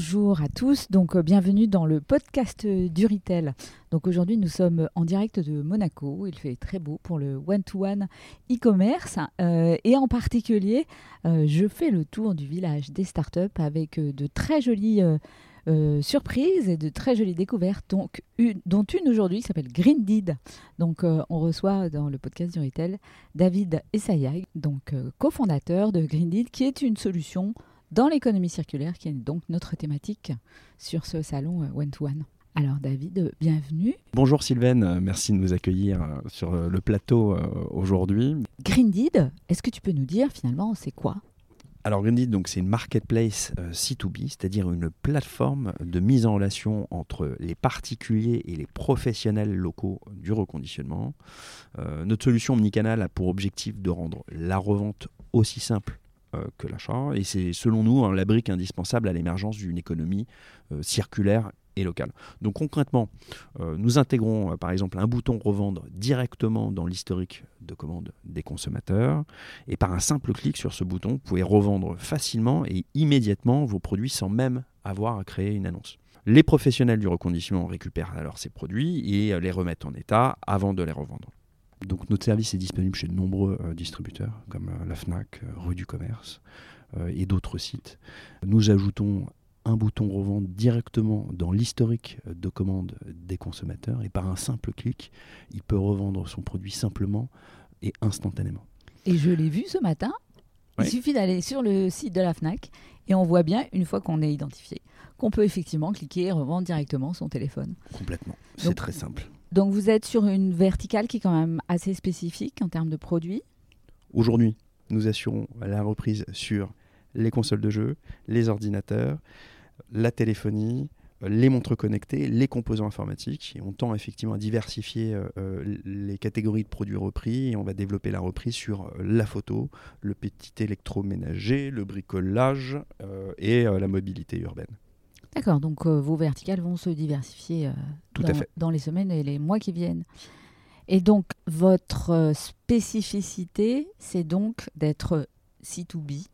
Bonjour à tous. Donc, euh, bienvenue dans le podcast euh, du Retail. Donc, aujourd'hui, nous sommes en direct de Monaco. Il fait très beau pour le one-to-one e-commerce. Euh, et en particulier, je fais le tour du village des startups avec de très jolies surprises et de très jolies découvertes. Donc, dont une aujourd'hui qui s'appelle Greendeed. Donc, on reçoit dans le podcast du Retail David Essayag, donc cofondateur de Greendeed, qui est une solution dans l'économie circulaire, qui est donc notre thématique sur ce salon euh, One to One. Alors David, euh, bienvenue. Bonjour Sylvaine, euh, merci de nous accueillir sur le plateau aujourd'hui. Greendeed, est-ce que tu peux nous dire finalement c'est quoi? Alors Greendeed, donc c'est une marketplace C2B, c'est-à-dire une plateforme de mise en relation entre les particuliers et les professionnels locaux du reconditionnement. notre solution omnicanal a pour objectif de rendre la revente aussi simple euh, que l'achat. Et c'est selon nous hein, la brique indispensable à l'émergence d'une économie euh, circulaire et locale. Donc concrètement, euh, nous intégrons par exemple un bouton revendre directement dans l'historique de commande des consommateurs. Et par un simple clic sur ce bouton, vous pouvez revendre facilement et immédiatement vos produits sans même avoir à créer une annonce. Les professionnels du reconditionnement récupèrent alors ces produits et les remettent en état avant de les revendre. Donc notre service est disponible chez de nombreux euh, distributeurs comme euh, la FNAC, euh, Rue du Commerce et d'autres sites. Nous ajoutons un bouton revente directement dans l'historique de commande des consommateurs et par un simple clic, il peut revendre son produit simplement et instantanément. Et je l'ai vu ce matin. Il suffit d'aller sur le site de la FNAC et on voit bien, une fois qu'on est identifié, qu'on peut effectivement cliquer et revendre directement son téléphone. Complètement. C'est très simple. Donc vous êtes sur une verticale qui est quand même assez spécifique en termes de produits. Aujourd'hui, nous assurons la reprise sur les consoles de jeux, les ordinateurs, la téléphonie, les montres connectées, les composants informatiques. Et on tend effectivement à diversifier euh, euh, les catégories de produits repris et on va développer la reprise sur euh, la photo, le petit électroménager, le bricolage et la mobilité urbaine. D'accord, donc euh, vos verticales vont se diversifier euh, dans, les semaines et les mois qui viennent. Et donc, votre euh, spécificité, c'est donc d'être C2B,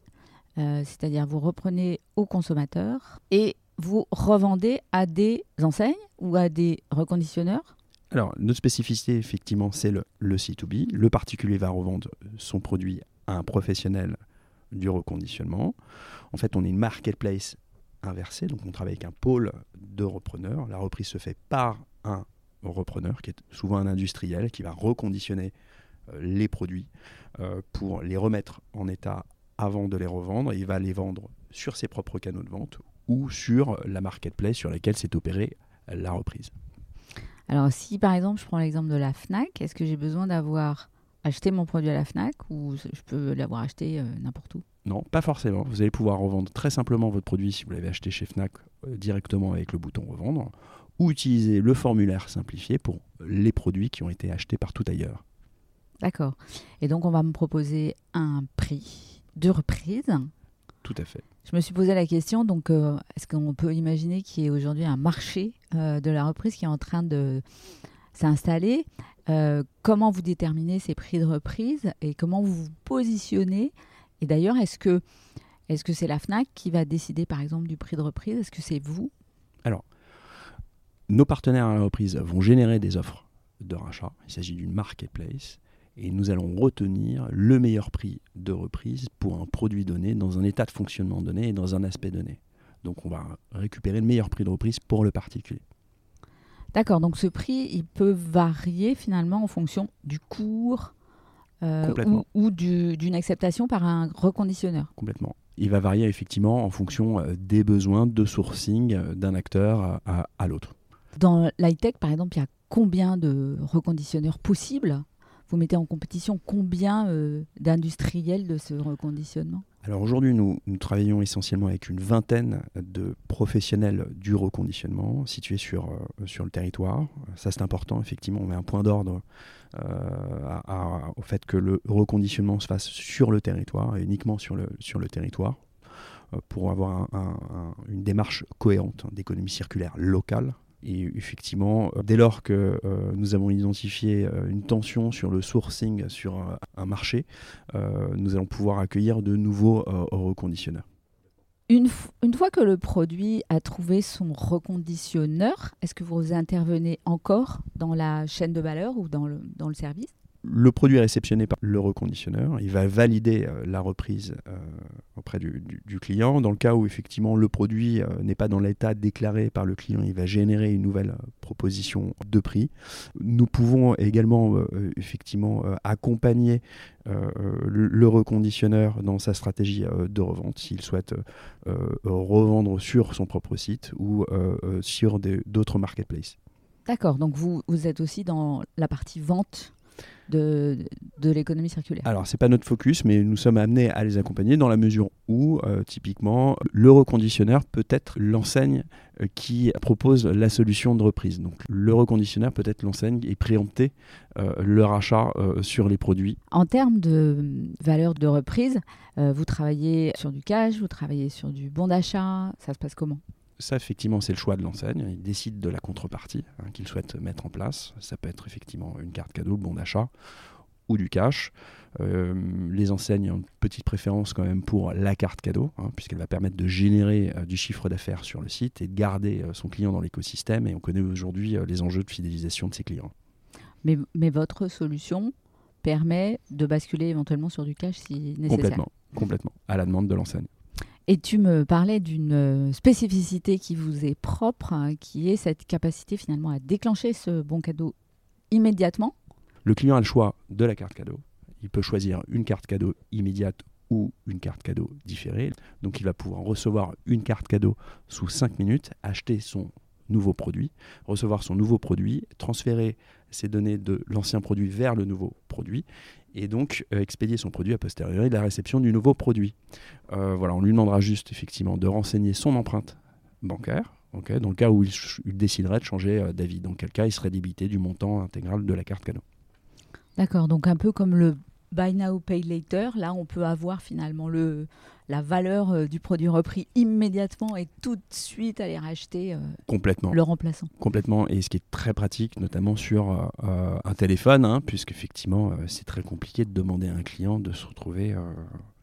c'est-à-dire vous reprenez aux consommateurs et vous revendez à des enseignes ou à des reconditionneurs? Alors, notre spécificité, effectivement, c'est le, le C2B. Le particulier va revendre son produit à un professionnel du reconditionnement. En fait, on est une marketplace inversé. Donc on travaille avec un pôle de repreneurs. La reprise se fait par un repreneur, qui est souvent un industriel, qui va reconditionner euh, les produits euh, pour les remettre en état avant de les revendre. Il va les vendre sur ses propres canaux de vente ou sur la marketplace sur laquelle s'est opérée la reprise. Alors si par exemple je prends l'exemple de la FNAC, est-ce que j'ai besoin d'avoir acheté mon produit à la FNAC ou je peux l'avoir acheté euh, n'importe où? Non, pas forcément. Vous allez pouvoir revendre très simplement votre produit si vous l'avez acheté chez Fnac euh, directement avec le bouton revendre ou utiliser le formulaire simplifié pour les produits qui ont été achetés partout ailleurs. D'accord. Et donc on va me proposer un prix de reprise. Tout à fait. Je me suis posé la question, donc euh, est-ce qu'on peut imaginer qu'il y ait aujourd'hui un marché euh, de la reprise qui est en train de s'installer? Comment vous déterminez ces prix de reprise et comment vous vous positionnez et d'ailleurs, est-ce que est-ce que c'est la FNAC qui va décider par exemple du prix de reprise? Est-ce que c'est vous? Alors, nos partenaires à la reprise vont générer des offres de rachat. Il s'agit d'une marketplace. Et nous allons retenir le meilleur prix de reprise pour un produit donné, dans un état de fonctionnement donné et dans un aspect donné. Donc on va récupérer le meilleur prix de reprise pour le particulier. D'accord, donc ce prix, il peut varier finalement en fonction du cours, euh, ou, d'une acceptation par un reconditionneur. Complètement. Il va varier effectivement en fonction euh, des besoins de sourcing euh, d'un acteur à, l'autre. Dans l'high-tech, par exemple, il y a combien de reconditionneurs possibles? Vous mettez en compétition combien d'industriels de ce reconditionnement? Alors aujourd'hui, nous, travaillons essentiellement avec une vingtaine de professionnels du reconditionnement situés sur, euh, sur le territoire. Ça, c'est important, effectivement, on met un point d'ordre euh, au fait que le reconditionnement se fasse sur le territoire et uniquement sur le, sur le territoire euh, pour avoir une démarche cohérente d'économie circulaire locale et effectivement, euh, dès lors que euh, nous avons identifié euh, une tension sur le sourcing sur un marché, nous allons pouvoir accueillir de nouveaux reconditionneurs. Une, une, fois que le produit a trouvé son reconditionneur, est-ce que vous intervenez encore dans la chaîne de valeur ou dans le, dans le service? Le produit est réceptionné par le reconditionneur, il va valider euh, la reprise euh, auprès du, client. Dans le cas où effectivement le produit euh, n'est pas dans l'état déclaré par le client, il va générer une nouvelle proposition de prix. Nous pouvons également effectivement accompagner le, le, reconditionneur dans sa stratégie de revente s'il souhaite revendre sur son propre site ou sur d'autres marketplaces. D'accord, donc vous, vous êtes aussi dans la partie vente de, de l'économie circulaire Alors, ce n'est pas notre focus, mais nous sommes amenés à les accompagner dans la mesure où, euh, typiquement, le reconditionneur peut être l'enseigne euh, qui propose la solution de reprise. Donc, le reconditionneur peut être l'enseigne et préempter euh, le rachat sur les produits. En termes de valeur de reprise, vous travaillez sur du cash, vous travaillez sur du bon d'achat, ça se passe comment? Ça, effectivement, c'est le choix de l'enseigne. Il décide de la contrepartie hein, qu'il souhaite mettre en place. Ça peut être effectivement une carte cadeau, le bon d'achat ou du cash. Euh, les enseignes ont une petite préférence quand même pour la carte cadeau, hein, puisqu'elle va permettre de générer euh, du chiffre d'affaires sur le site et de garder euh, son client dans l'écosystème. Et on connaît aujourd'hui les enjeux de fidélisation de ses clients. Mais, mais, votre solution permet de basculer éventuellement sur du cash si nécessaire Complètement, complètement, à la demande de l'enseigne. Et tu me parlais d'une euh, spécificité qui vous est propre, hein, qui est cette capacité finalement à déclencher ce bon cadeau immédiatement. Le client a le choix de la carte cadeau. Il peut choisir une carte cadeau immédiate ou une carte cadeau différée. Donc il va pouvoir recevoir une carte cadeau sous 5 minutes, acheter son nouveau produit, recevoir son nouveau produit, transférer ses données de l'ancien produit vers le nouveau produit et donc euh, expédier son produit a posteriori de la réception du nouveau produit. Euh, voilà, on lui demandera juste effectivement de renseigner son empreinte bancaire. dans le cas où il, déciderait de changer euh, d'avis, dans quel cas il serait débité du montant intégral de la carte cadeau. D'accord, donc un peu comme le Buy Now, Pay Later, là on peut avoir finalement le, la valeur euh, du produit repris immédiatement et tout de suite aller racheter euh, Complètement. le remplaçant. Complètement, et ce qui est très pratique, notamment sur euh, un téléphone, hein, puisqu'effectivement c'est très compliqué de demander à un client de se retrouver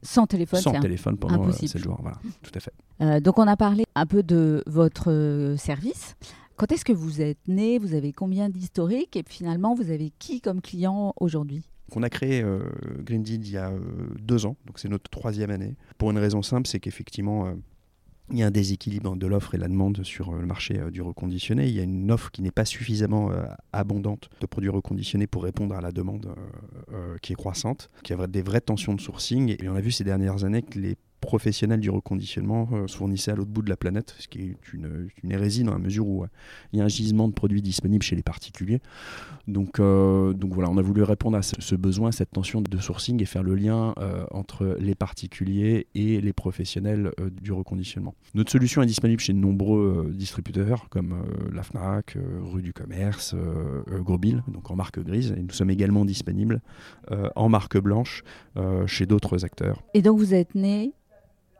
sans téléphone, sans téléphone pendant 7 jours. Voilà, tout à fait. donc on a parlé un peu de votre service. Quand est-ce que vous êtes né? Vous avez combien d'historique Et finalement, vous avez qui comme client aujourd'hui? On a créé euh, il y a euh, deux ans, donc c'est notre troisième année. Pour une raison simple, c'est qu'effectivement, euh, il y a un déséquilibre de l'offre et la demande sur le marché du reconditionné. Il y a une offre qui n'est pas suffisamment abondante de produits reconditionnés pour répondre à la demande qui est croissante, qui a des vraies tensions de sourcing. Et on a vu ces dernières années que les professionnels du reconditionnement euh, se fournissaient à l'autre bout de la planète, ce qui est une, hérésie dans la mesure où euh, il y a un gisement de produits disponibles chez les particuliers. Donc, euh, donc voilà, on a voulu répondre à ce, besoin, cette tension de sourcing et faire le lien entre les particuliers et les professionnels du reconditionnement. Notre solution est disponible chez de nombreux distributeurs comme la FNAC, Rue du Commerce, Grobille, donc en marque grise, et nous sommes également disponibles en marque blanche chez d'autres acteurs. Et donc vous êtes né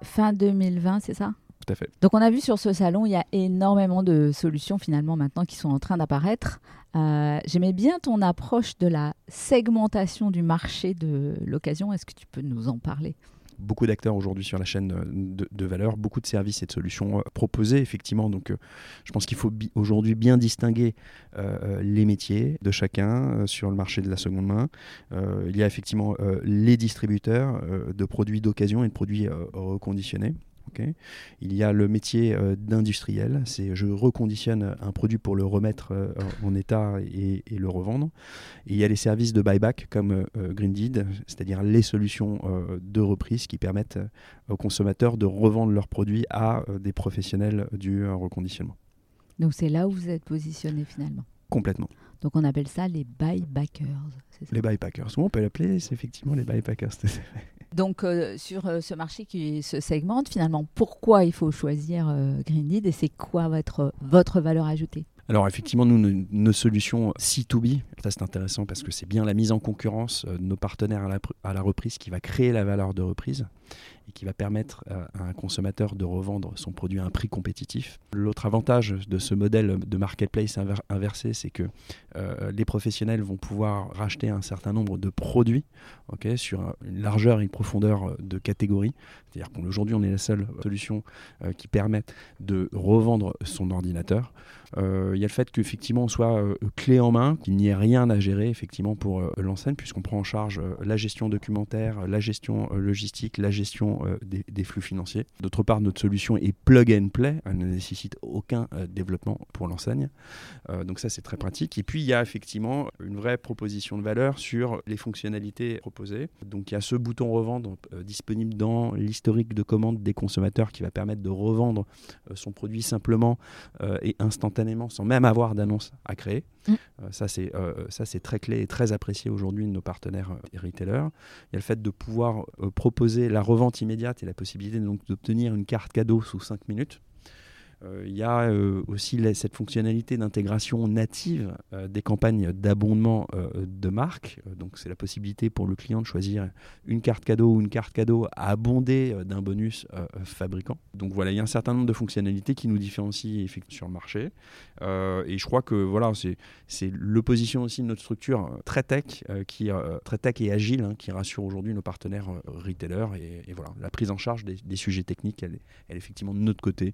fin 2020, c'est ça? Tout à fait. Donc on a vu sur ce salon, il y a énormément de solutions finalement maintenant qui sont en train d'apparaître. Euh, j'aimais bien ton approche de la segmentation du marché de l'occasion. Est-ce que tu peux nous en parler? Beaucoup d'acteurs aujourd'hui sur la chaîne de, valeur, beaucoup de services et de solutions euh, proposés, effectivement. Donc, euh, je pense qu'il faut aujourd'hui bien distinguer les métiers de chacun sur le marché de la seconde main. il y a effectivement les distributeurs de produits d'occasion et de produits reconditionnés il y a le métier euh, d'industriel, c'est je reconditionne un produit pour le remettre euh, en état et, le revendre. Et il y a les services de buyback comme euh, Greendeed, c'est-à-dire les solutions de reprise qui permettent aux consommateurs de revendre leurs produits à des professionnels du reconditionnement. Donc c'est là où vous êtes positionné finalement? Complètement. Donc on appelle ça les buybackers. Les buybackers. on peut l'appeler, effectivement les buybackers. Donc euh, sur euh, ce marché qui se segmente, finalement, pourquoi il faut choisir euh, Greendeed et c'est quoi votre, valeur ajoutée? Alors effectivement, nous, nos, solutions C2B, ça c'est intéressant parce que c'est bien la mise en concurrence de nos partenaires à la, reprise qui va créer la valeur de reprise. Et qui va permettre à un consommateur de revendre son produit à un prix compétitif. L'autre avantage de ce modèle de marketplace inversé, c'est que les professionnels vont pouvoir racheter un certain nombre de produits sur une largeur et une profondeur de catégories. C'est-à-dire qu'aujourd'hui, on est la seule solution qui permet de revendre son ordinateur. Euh, il y a le fait qu'effectivement on soit euh, clé en main, qu'il n'y ait rien à gérer effectivement pour euh, l'enseigne, puisqu'on prend en charge la gestion documentaire, la gestion logistique, la gestion des, flux financiers. D'autre part, notre solution est plug and play, elle ne nécessite aucun développement pour l'enseigne. donc ça c'est très pratique. Et puis il y a effectivement une vraie proposition de valeur sur les fonctionnalités proposées. Donc il y a ce bouton revendre disponible dans l'historique de commande des consommateurs qui va permettre de revendre son produit simplement et instantanément sans même avoir d'annonce à créer. Mm. Euh, ça, c'est euh, ça, c'est très clé et très apprécié aujourd'hui de nos partenaires euh, retailers. Il y a le fait de pouvoir proposer la revente immédiate et la possibilité d'obtenir une carte cadeau sous 5 minutes. Euh, il y a euh, aussi cette fonctionnalité d'intégration native euh, des campagnes d'abondement de marque. donc c'est la possibilité pour le client de choisir une carte cadeau ou une carte cadeau abondée d'un bonus fabricant. Donc voilà, il y a un certain nombre de fonctionnalités qui nous différencient sur le marché. et je crois que voilà, c'est l'opposition aussi de notre structure très tech, qui, très tech et agile, hein, qui rassure aujourd'hui nos partenaires retailers. Et, voilà, la prise en charge des, sujets techniques, elle, elle, est effectivement de notre côté.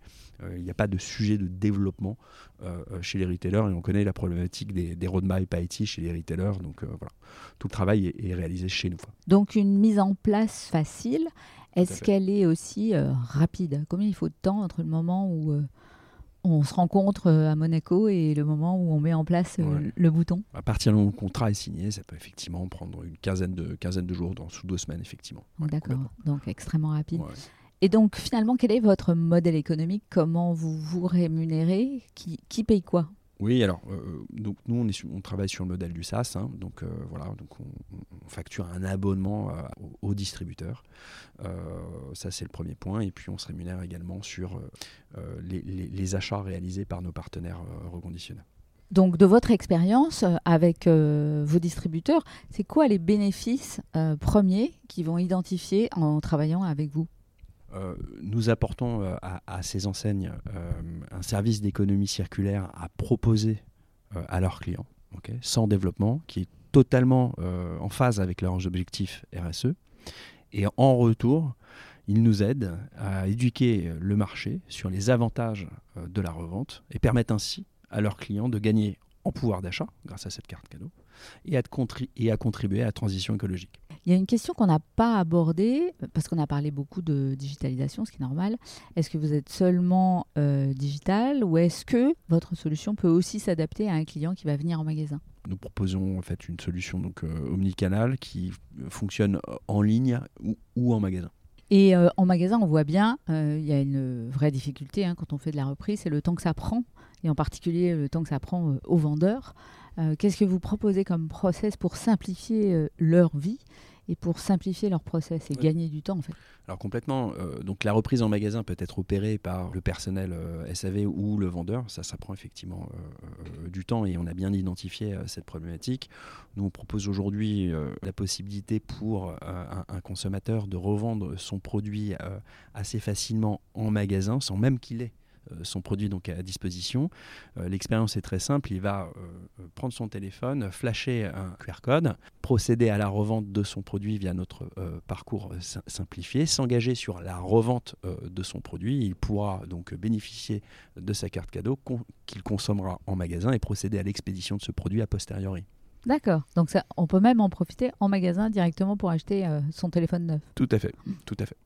Il n'y a pas de sujet de développement euh, euh, chez les retailers et on connaît la problématique des, des roadmaps IT chez les retailers. Donc euh, voilà, tout le travail est, réalisé chez nous. Donc une mise en place facile. Est-ce qu'elle est aussi rapide? Combien il faut de temps entre le moment où on se rencontre à Monaco et le moment où on met en place le bouton? À partir du moment où le contrat est signé, ça peut effectivement prendre une quinzaine de, quinzaine de jours, dans, sous deux semaines, effectivement. D'accord, donc extrêmement rapide. Et donc, finalement, quel est votre modèle économique? Comment vous vous rémunérez? Qui, qui, paye quoi? Oui, alors euh, donc nous on, est on, travaille sur le modèle du SaaS, hein, donc euh, voilà, donc on, facture un abonnement euh, aux, distributeurs. ça c'est le premier point, et puis on se rémunère également sur les, les, achats réalisés par nos partenaires reconditionnés. Donc, de votre expérience avec vos distributeurs, c'est quoi les bénéfices premiers qu'ils vont identifier en travaillant avec vous? Euh, nous apportons euh, à, ces enseignes euh, un service d'économie circulaire à proposer à leurs clients, sans développement, qui est totalement en phase avec leurs objectifs RSE. Et en retour, ils nous aident à éduquer le marché sur les avantages de la revente et permettent ainsi à leurs clients de gagner en pouvoir d'achat grâce à cette carte cadeau et à, et à contribuer à la transition écologique. Il y a une question qu'on n'a pas abordée, parce qu'on a parlé beaucoup de digitalisation, ce qui est normal. Est-ce que vous êtes seulement euh, digital ou est-ce que votre solution peut aussi s'adapter à un client qui va venir en magasin? Nous proposons en fait une solution donc euh, omnicanal qui fonctionne en ligne ou, en magasin. Et euh, en magasin, on voit bien, il y a une vraie difficulté hein, quand on fait de la reprise, c'est le temps que ça prend, et en particulier le temps que ça prend aux vendeurs. Qu'est-ce que vous proposez comme process pour simplifier leur vie et pour simplifier leur process et gagner du temps en fait? Alors complètement. Euh, donc la reprise en magasin peut être opérée par le personnel euh, SAV ou le vendeur. Ça, ça prend effectivement euh, du temps et on a bien identifié cette problématique. Nous on propose aujourd'hui la possibilité pour un, un, consommateur de revendre son produit assez facilement en magasin sans même qu'il ait euh, son produit donc à disposition. Euh, l'expérience est très simple. Il va euh, prendre son téléphone, flasher un QR code, procéder à la revente de son produit via notre parcours simplifié, s'engager sur la revente de son produit. Il pourra donc bénéficier de sa carte cadeau qu'il consommera en magasin et procéder à l'expédition de ce produit a posteriori. D'accord. Donc ça, on peut même en profiter en magasin directement pour acheter son téléphone neuf. Tout à fait. Tout à fait.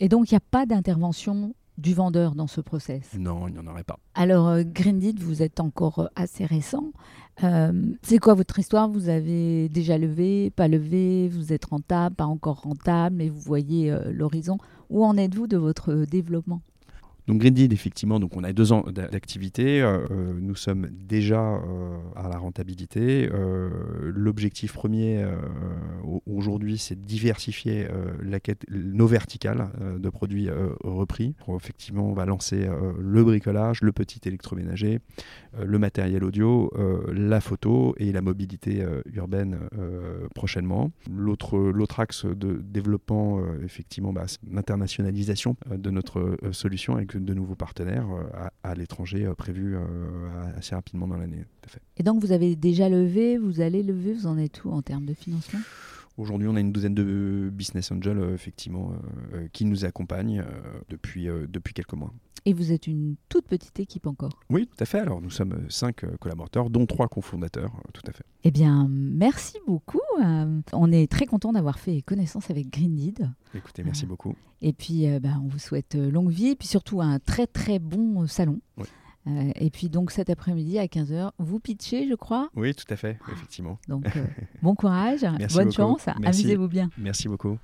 Et donc il n'y a pas d'intervention du vendeur dans ce process Non, il n'y en aurait pas. Alors, euh, Grindit, vous êtes encore euh, assez récent. Euh, c'est quoi votre histoire? Vous avez déjà levé, pas levé, vous êtes rentable, pas encore rentable, mais vous voyez l'horizon? Où en êtes-vous de votre développement? Donc Green effectivement, donc on a deux ans d'activité. nous sommes déjà à la rentabilité. L'objectif premier aujourd'hui, c'est de diversifier la quête, nos verticales de produits repris. effectivement, on va lancer le bricolage, le petit électroménager, le matériel audio, la photo et la mobilité urbaine prochainement. L'autre axe de développement, effectivement, bah, l'internationalisation de notre solution avec de nouveaux partenaires à, l'étranger prévus assez rapidement dans l'année. Et donc vous avez déjà levé, vous allez lever, vous en êtes où en termes de financement? Aujourd'hui, on a une douzaine de business angels, effectivement, qui nous accompagnent depuis, depuis quelques mois. Et vous êtes une toute petite équipe encore Oui, tout à fait. Alors nous sommes cinq euh, collaborateurs, dont trois cofondateurs, euh, tout à fait. Eh bien, merci beaucoup. Euh, on est très content d'avoir fait connaissance avec Greendeed. Écoutez, merci beaucoup. Et puis, bah, on vous souhaite longue vie et puis surtout un très très bon salon. Et puis donc cet après-midi à 15h, vous pitchez, je crois? Oui, tout à fait, effectivement. Donc bon courage, bonne chance, amusez-vous bien. Merci beaucoup.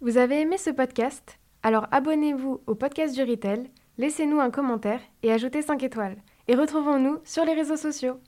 Vous avez aimé ce podcast? Alors abonnez-vous au podcast du Retail, laissez-nous un commentaire et ajoutez 5 étoiles. Et retrouvons-nous sur les réseaux sociaux.